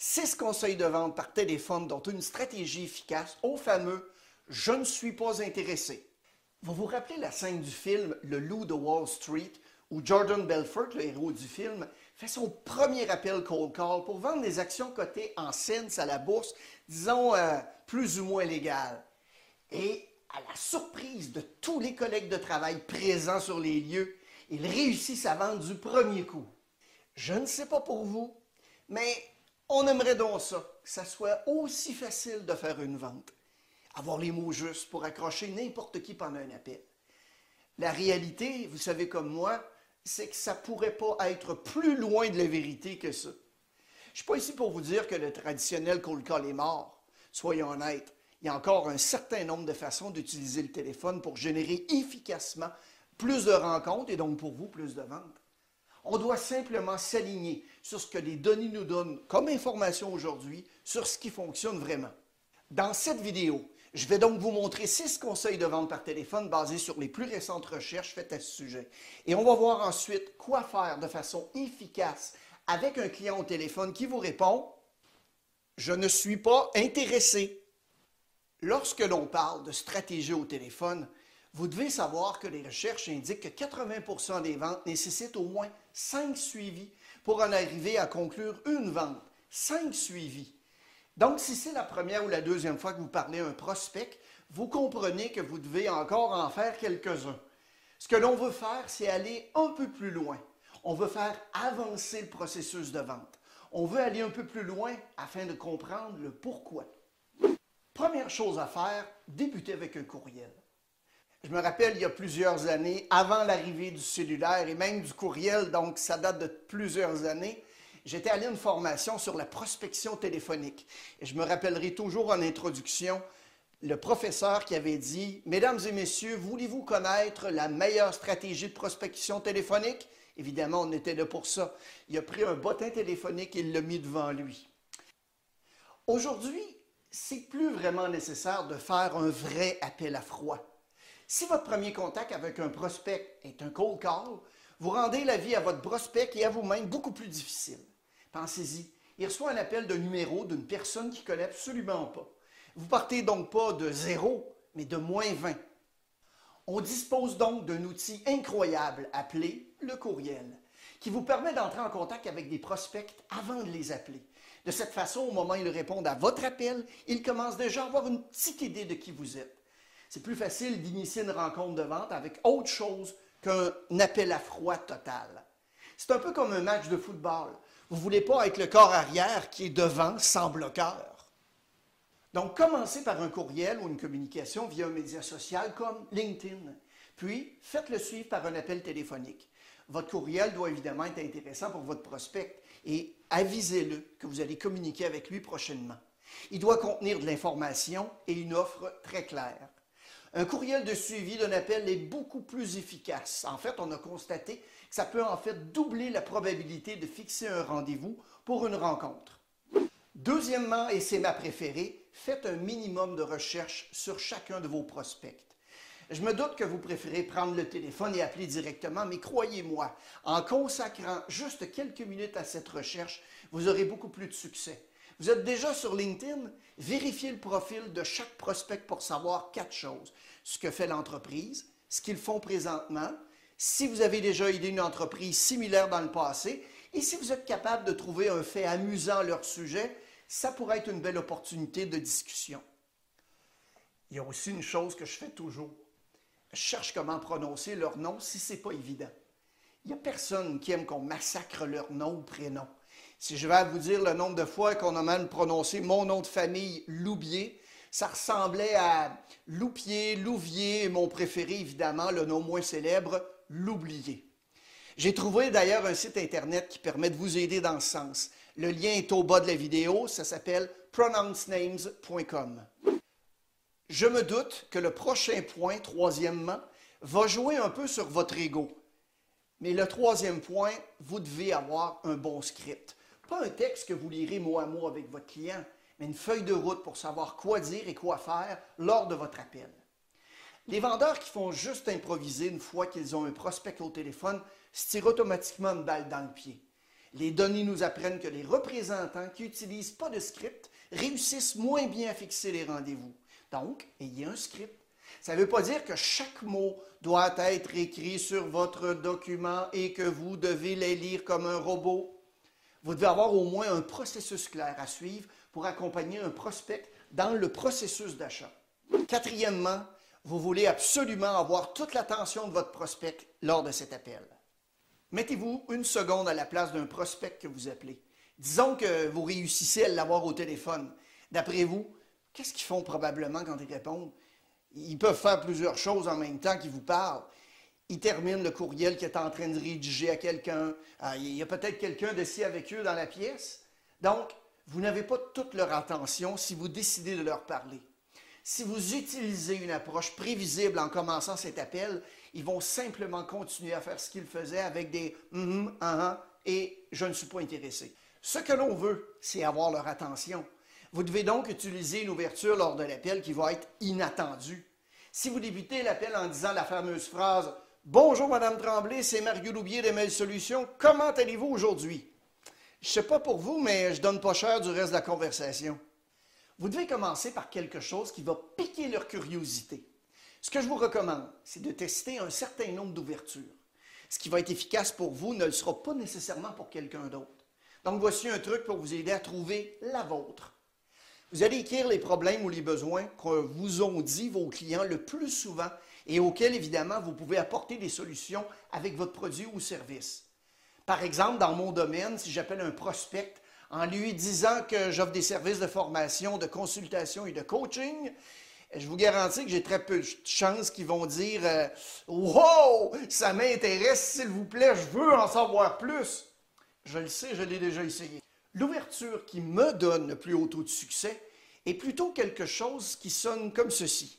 Six conseils de vente par téléphone dont une stratégie efficace au fameux Je ne suis pas intéressé. Vous vous rappelez la scène du film Le loup de Wall Street où Jordan Belfort, le héros du film, fait son premier appel cold call pour vendre des actions cotées en cents à la bourse, disons euh, plus ou moins légales. Et à la surprise de tous les collègues de travail présents sur les lieux, il réussit sa vente du premier coup. Je ne sais pas pour vous, mais on aimerait donc ça, que ça soit aussi facile de faire une vente. Avoir les mots justes pour accrocher n'importe qui pendant un appel. La réalité, vous savez comme moi, c'est que ça ne pourrait pas être plus loin de la vérité que ça. Je ne suis pas ici pour vous dire que le traditionnel cold call est mort. Soyons honnêtes, il y a encore un certain nombre de façons d'utiliser le téléphone pour générer efficacement plus de rencontres et donc pour vous plus de ventes. On doit simplement s'aligner sur ce que les données nous donnent comme information aujourd'hui sur ce qui fonctionne vraiment. Dans cette vidéo, je vais donc vous montrer six conseils de vente par téléphone basés sur les plus récentes recherches faites à ce sujet. Et on va voir ensuite quoi faire de façon efficace avec un client au téléphone qui vous répond Je ne suis pas intéressé. Lorsque l'on parle de stratégie au téléphone, vous devez savoir que les recherches indiquent que 80% des ventes nécessitent au moins 5 suivis pour en arriver à conclure une vente. 5 suivis. Donc, si c'est la première ou la deuxième fois que vous parlez à un prospect, vous comprenez que vous devez encore en faire quelques-uns. Ce que l'on veut faire, c'est aller un peu plus loin. On veut faire avancer le processus de vente. On veut aller un peu plus loin afin de comprendre le pourquoi. Première chose à faire, débuter avec un courriel. Je me rappelle, il y a plusieurs années, avant l'arrivée du cellulaire et même du courriel, donc ça date de plusieurs années, j'étais allé à une formation sur la prospection téléphonique. Et je me rappellerai toujours en introduction le professeur qui avait dit Mesdames et messieurs, voulez-vous connaître la meilleure stratégie de prospection téléphonique Évidemment, on était là pour ça. Il a pris un bottin téléphonique et il l'a mis devant lui. Aujourd'hui, c'est plus vraiment nécessaire de faire un vrai appel à froid. Si votre premier contact avec un prospect est un cold call, vous rendez la vie à votre prospect et à vous-même beaucoup plus difficile. Pensez-y, il reçoit un appel de numéro d'une personne qui ne connaît absolument pas. Vous partez donc pas de zéro, mais de moins 20. On dispose donc d'un outil incroyable appelé le courriel, qui vous permet d'entrer en contact avec des prospects avant de les appeler. De cette façon, au moment où ils répondent à votre appel, ils commencent déjà à avoir une petite idée de qui vous êtes c'est plus facile d'initier une rencontre de vente avec autre chose qu'un appel à froid total. C'est un peu comme un match de football. Vous ne voulez pas être le corps arrière qui est devant sans bloqueur. Donc, commencez par un courriel ou une communication via un média social comme LinkedIn. Puis, faites-le suivre par un appel téléphonique. Votre courriel doit évidemment être intéressant pour votre prospect et avisez-le que vous allez communiquer avec lui prochainement. Il doit contenir de l'information et une offre très claire. Un courriel de suivi d'un appel est beaucoup plus efficace. En fait, on a constaté que ça peut en fait doubler la probabilité de fixer un rendez-vous pour une rencontre. Deuxièmement, et c'est ma préférée, faites un minimum de recherche sur chacun de vos prospects. Je me doute que vous préférez prendre le téléphone et appeler directement, mais croyez-moi, en consacrant juste quelques minutes à cette recherche, vous aurez beaucoup plus de succès. Vous êtes déjà sur LinkedIn? Vérifiez le profil de chaque prospect pour savoir quatre choses. Ce que fait l'entreprise, ce qu'ils font présentement, si vous avez déjà aidé une entreprise similaire dans le passé, et si vous êtes capable de trouver un fait amusant à leur sujet, ça pourrait être une belle opportunité de discussion. Il y a aussi une chose que je fais toujours. Je cherche comment prononcer leur nom si ce n'est pas évident. Il n'y a personne qui aime qu'on massacre leur nom ou prénom. Si je vais vous dire le nombre de fois qu'on a mal prononcé mon nom de famille, Loubier, ça ressemblait à Loupier, Louvier mon préféré, évidemment, le nom moins célèbre, L'Oublié. J'ai trouvé d'ailleurs un site Internet qui permet de vous aider dans ce sens. Le lien est au bas de la vidéo, ça s'appelle pronouncenames.com. Je me doute que le prochain point, troisièmement, va jouer un peu sur votre ego. Mais le troisième point, vous devez avoir un bon script. Pas un texte que vous lirez mot à mot avec votre client, mais une feuille de route pour savoir quoi dire et quoi faire lors de votre appel. Les vendeurs qui font juste improviser une fois qu'ils ont un prospect au téléphone se tirent automatiquement une balle dans le pied. Les données nous apprennent que les représentants qui n'utilisent pas de script réussissent moins bien à fixer les rendez-vous. Donc, ayez un script. Ça ne veut pas dire que chaque mot doit être écrit sur votre document et que vous devez les lire comme un robot. Vous devez avoir au moins un processus clair à suivre pour accompagner un prospect dans le processus d'achat. Quatrièmement, vous voulez absolument avoir toute l'attention de votre prospect lors de cet appel. Mettez-vous une seconde à la place d'un prospect que vous appelez. Disons que vous réussissez à l'avoir au téléphone. D'après vous, qu'est-ce qu'ils font probablement quand ils répondent? Ils peuvent faire plusieurs choses en même temps qu'ils vous parlent. Ils terminent le courriel qu'ils est en train de rédiger à quelqu'un. Ah, il y a peut-être quelqu'un de avec eux dans la pièce. Donc, vous n'avez pas toute leur attention si vous décidez de leur parler. Si vous utilisez une approche prévisible en commençant cet appel, ils vont simplement continuer à faire ce qu'ils faisaient avec des hum, hum, et je ne suis pas intéressé. Ce que l'on veut, c'est avoir leur attention. Vous devez donc utiliser une ouverture lors de l'appel qui va être inattendue. Si vous débutez l'appel en disant la fameuse phrase Bonjour Madame Tremblay, c'est Mario Loubier de Mail Solutions, comment allez-vous aujourd'hui? Je sais pas pour vous, mais je donne pas cher du reste de la conversation. Vous devez commencer par quelque chose qui va piquer leur curiosité. Ce que je vous recommande, c'est de tester un certain nombre d'ouvertures. Ce qui va être efficace pour vous ne le sera pas nécessairement pour quelqu'un d'autre. Donc voici un truc pour vous aider à trouver la vôtre. Vous allez écrire les problèmes ou les besoins que vous ont dit vos clients le plus souvent et auxquels, évidemment, vous pouvez apporter des solutions avec votre produit ou service. Par exemple, dans mon domaine, si j'appelle un prospect en lui disant que j'offre des services de formation, de consultation et de coaching, je vous garantis que j'ai très peu de chances qu'ils vont dire euh, Wow, ça m'intéresse, s'il vous plaît, je veux en savoir plus. Je le sais, je l'ai déjà essayé. L'ouverture qui me donne le plus haut taux de succès est plutôt quelque chose qui sonne comme ceci.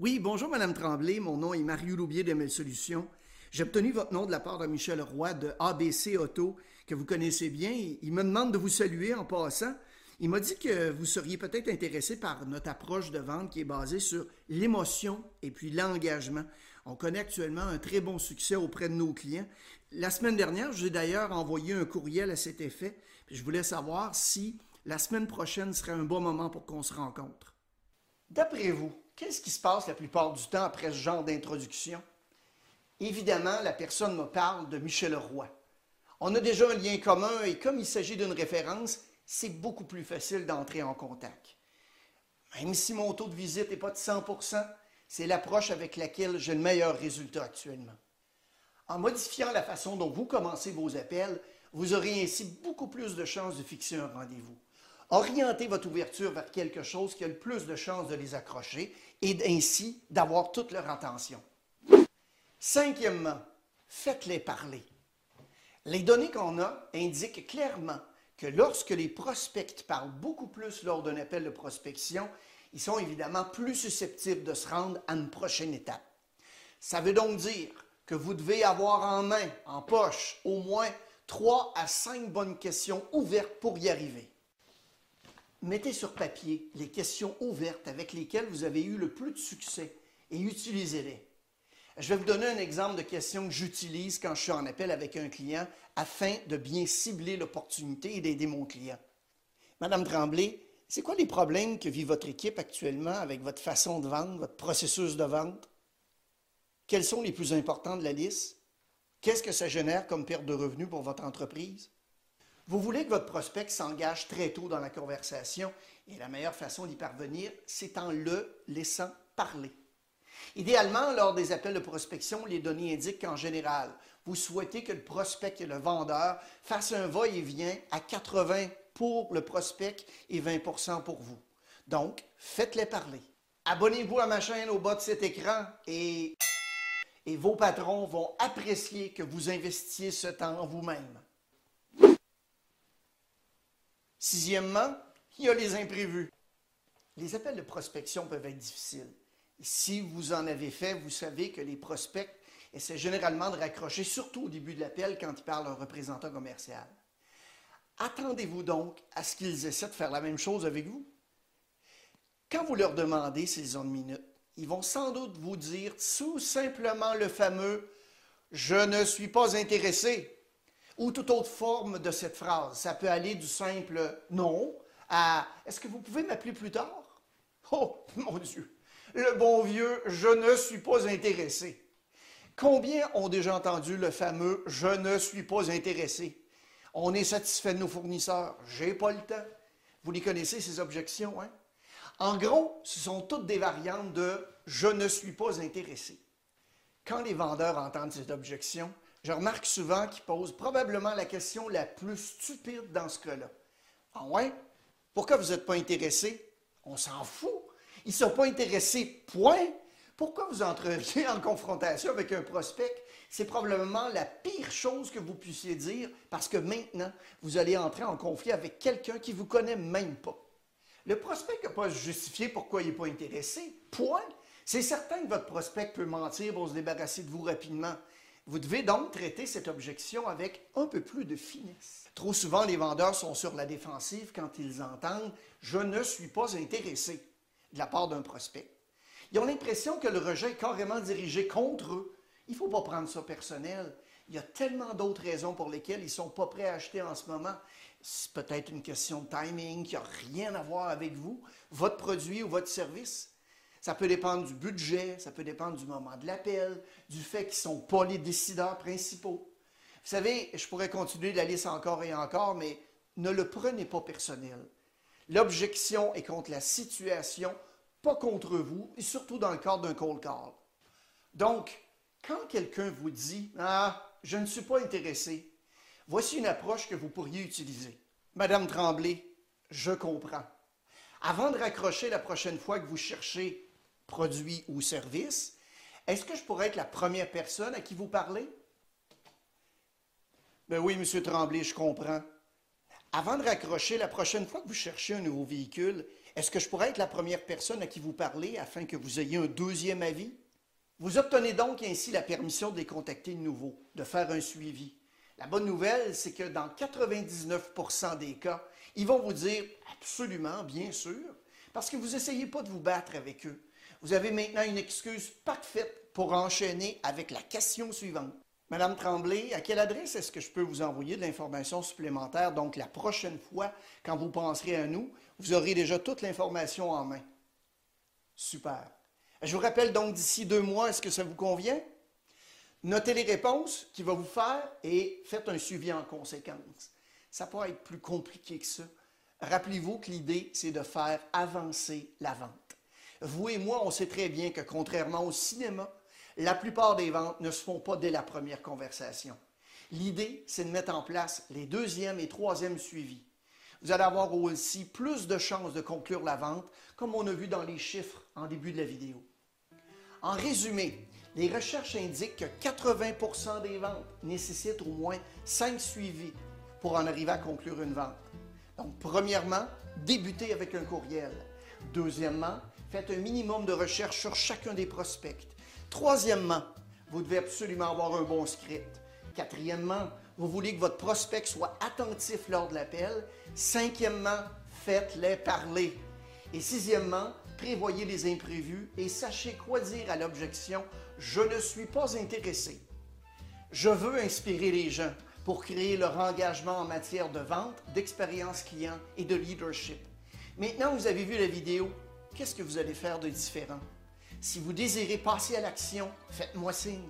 Oui, bonjour Madame Tremblay, mon nom est Mario Loubier de Mes Solutions. J'ai obtenu votre nom de la part de Michel Roy de ABC Auto, que vous connaissez bien. Il me demande de vous saluer en passant. Il m'a dit que vous seriez peut-être intéressé par notre approche de vente qui est basée sur l'émotion et puis l'engagement. On connaît actuellement un très bon succès auprès de nos clients. La semaine dernière, j'ai d'ailleurs envoyé un courriel à cet effet. je voulais savoir si la semaine prochaine serait un bon moment pour qu'on se rencontre. D'après vous, qu'est-ce qui se passe la plupart du temps après ce genre d'introduction? Évidemment, la personne me parle de Michel Roy. On a déjà un lien commun et comme il s'agit d'une référence, c'est beaucoup plus facile d'entrer en contact. Même si mon taux de visite n'est pas de 100% c'est l'approche avec laquelle j'ai le meilleur résultat actuellement. En modifiant la façon dont vous commencez vos appels, vous aurez ainsi beaucoup plus de chances de fixer un rendez-vous. Orientez votre ouverture vers quelque chose qui a le plus de chances de les accrocher et ainsi d'avoir toute leur attention. Cinquièmement, faites-les parler. Les données qu'on a indiquent clairement que lorsque les prospects parlent beaucoup plus lors d'un appel de prospection, ils sont évidemment plus susceptibles de se rendre à une prochaine étape. Ça veut donc dire que vous devez avoir en main, en poche, au moins trois à cinq bonnes questions ouvertes pour y arriver. Mettez sur papier les questions ouvertes avec lesquelles vous avez eu le plus de succès et utilisez-les. Je vais vous donner un exemple de question que j'utilise quand je suis en appel avec un client afin de bien cibler l'opportunité et d'aider mon client. Madame Tremblay, c'est quoi les problèmes que vit votre équipe actuellement avec votre façon de vendre, votre processus de vente? Quels sont les plus importants de la liste? Qu'est-ce que ça génère comme perte de revenus pour votre entreprise? Vous voulez que votre prospect s'engage très tôt dans la conversation et la meilleure façon d'y parvenir, c'est en le laissant parler. Idéalement, lors des appels de prospection, les données indiquent qu'en général, vous souhaitez que le prospect et le vendeur fassent un va-et-vient à 80 pour le prospect et 20 pour vous. Donc, faites-les parler. Abonnez-vous à ma chaîne au bas de cet écran et, et vos patrons vont apprécier que vous investissiez ce temps en vous-même. Sixièmement, il y a les imprévus. Les appels de prospection peuvent être difficiles. Si vous en avez fait, vous savez que les prospects essaient généralement de raccrocher, surtout au début de l'appel quand ils parlent à un représentant commercial. Attendez-vous donc à ce qu'ils essaient de faire la même chose avec vous. Quand vous leur demandez s'ils ont une minute, ils vont sans doute vous dire tout simplement le fameux Je ne suis pas intéressé ou toute autre forme de cette phrase. Ça peut aller du simple non à Est-ce que vous pouvez m'appeler plus tard? Oh, mon Dieu! Le bon vieux Je ne suis pas intéressé. Combien ont déjà entendu le fameux Je ne suis pas intéressé? On est satisfait de nos fournisseurs. J'ai pas le temps. Vous les connaissez, ces objections, hein? En gros, ce sont toutes des variantes de je ne suis pas intéressé. Quand les vendeurs entendent cette objection, je remarque souvent qu'ils posent probablement la question la plus stupide dans ce cas-là. Ah ouais? Pourquoi vous n'êtes pas intéressé? On s'en fout. Ils ne sont pas intéressés, point. Pourquoi vous entreriez en confrontation avec un prospect? C'est probablement la pire chose que vous puissiez dire parce que maintenant, vous allez entrer en conflit avec quelqu'un qui ne vous connaît même pas. Le prospect n'a pas justifier pourquoi il n'est pas intéressé. Point. C'est certain que votre prospect peut mentir pour se débarrasser de vous rapidement. Vous devez donc traiter cette objection avec un peu plus de finesse. Trop souvent, les vendeurs sont sur la défensive quand ils entendent ⁇ Je ne suis pas intéressé ⁇ de la part d'un prospect. Ils ont l'impression que le rejet est carrément dirigé contre eux. Il ne faut pas prendre ça personnel. Il y a tellement d'autres raisons pour lesquelles ils ne sont pas prêts à acheter en ce moment. C'est peut-être une question de timing qui n'a rien à voir avec vous, votre produit ou votre service. Ça peut dépendre du budget, ça peut dépendre du moment de l'appel, du fait qu'ils ne sont pas les décideurs principaux. Vous savez, je pourrais continuer la liste encore et encore, mais ne le prenez pas personnel. L'objection est contre la situation, pas contre vous, et surtout dans le cadre d'un cold call. Donc, quand quelqu'un vous dit Ah, je ne suis pas intéressé, voici une approche que vous pourriez utiliser. Madame Tremblay, je comprends. Avant de raccrocher la prochaine fois que vous cherchez produit ou service, est-ce que je pourrais être la première personne à qui vous parlez? Ben oui, Monsieur Tremblay, je comprends. Avant de raccrocher, la prochaine fois que vous cherchez un nouveau véhicule, est-ce que je pourrais être la première personne à qui vous parlez afin que vous ayez un deuxième avis? Vous obtenez donc ainsi la permission de les contacter de nouveau, de faire un suivi. La bonne nouvelle, c'est que dans 99% des cas, ils vont vous dire absolument, bien sûr, parce que vous n'essayez pas de vous battre avec eux vous avez maintenant une excuse parfaite pour enchaîner avec la question suivante. Madame Tremblay, à quelle adresse est-ce que je peux vous envoyer de l'information supplémentaire? Donc, la prochaine fois, quand vous penserez à nous, vous aurez déjà toute l'information en main. Super. Je vous rappelle donc d'ici deux mois, est-ce que ça vous convient? Notez les réponses qu'il va vous faire et faites un suivi en conséquence. Ça peut être plus compliqué que ça. Rappelez-vous que l'idée, c'est de faire avancer la vente. Vous et moi, on sait très bien que contrairement au cinéma, la plupart des ventes ne se font pas dès la première conversation. L'idée, c'est de mettre en place les deuxième et troisième suivis. Vous allez avoir aussi plus de chances de conclure la vente, comme on a vu dans les chiffres en début de la vidéo. En résumé, les recherches indiquent que 80% des ventes nécessitent au moins 5 suivis pour en arriver à conclure une vente. Donc, premièrement, débutez avec un courriel. Deuxièmement, Faites un minimum de recherche sur chacun des prospects. Troisièmement, vous devez absolument avoir un bon script. Quatrièmement, vous voulez que votre prospect soit attentif lors de l'appel. Cinquièmement, faites-les parler. Et sixièmement, prévoyez les imprévus et sachez quoi dire à l'objection Je ne suis pas intéressé. Je veux inspirer les gens pour créer leur engagement en matière de vente, d'expérience client et de leadership. Maintenant, vous avez vu la vidéo qu'est-ce que vous allez faire de différent? Si vous désirez passer à l'action, faites-moi signe.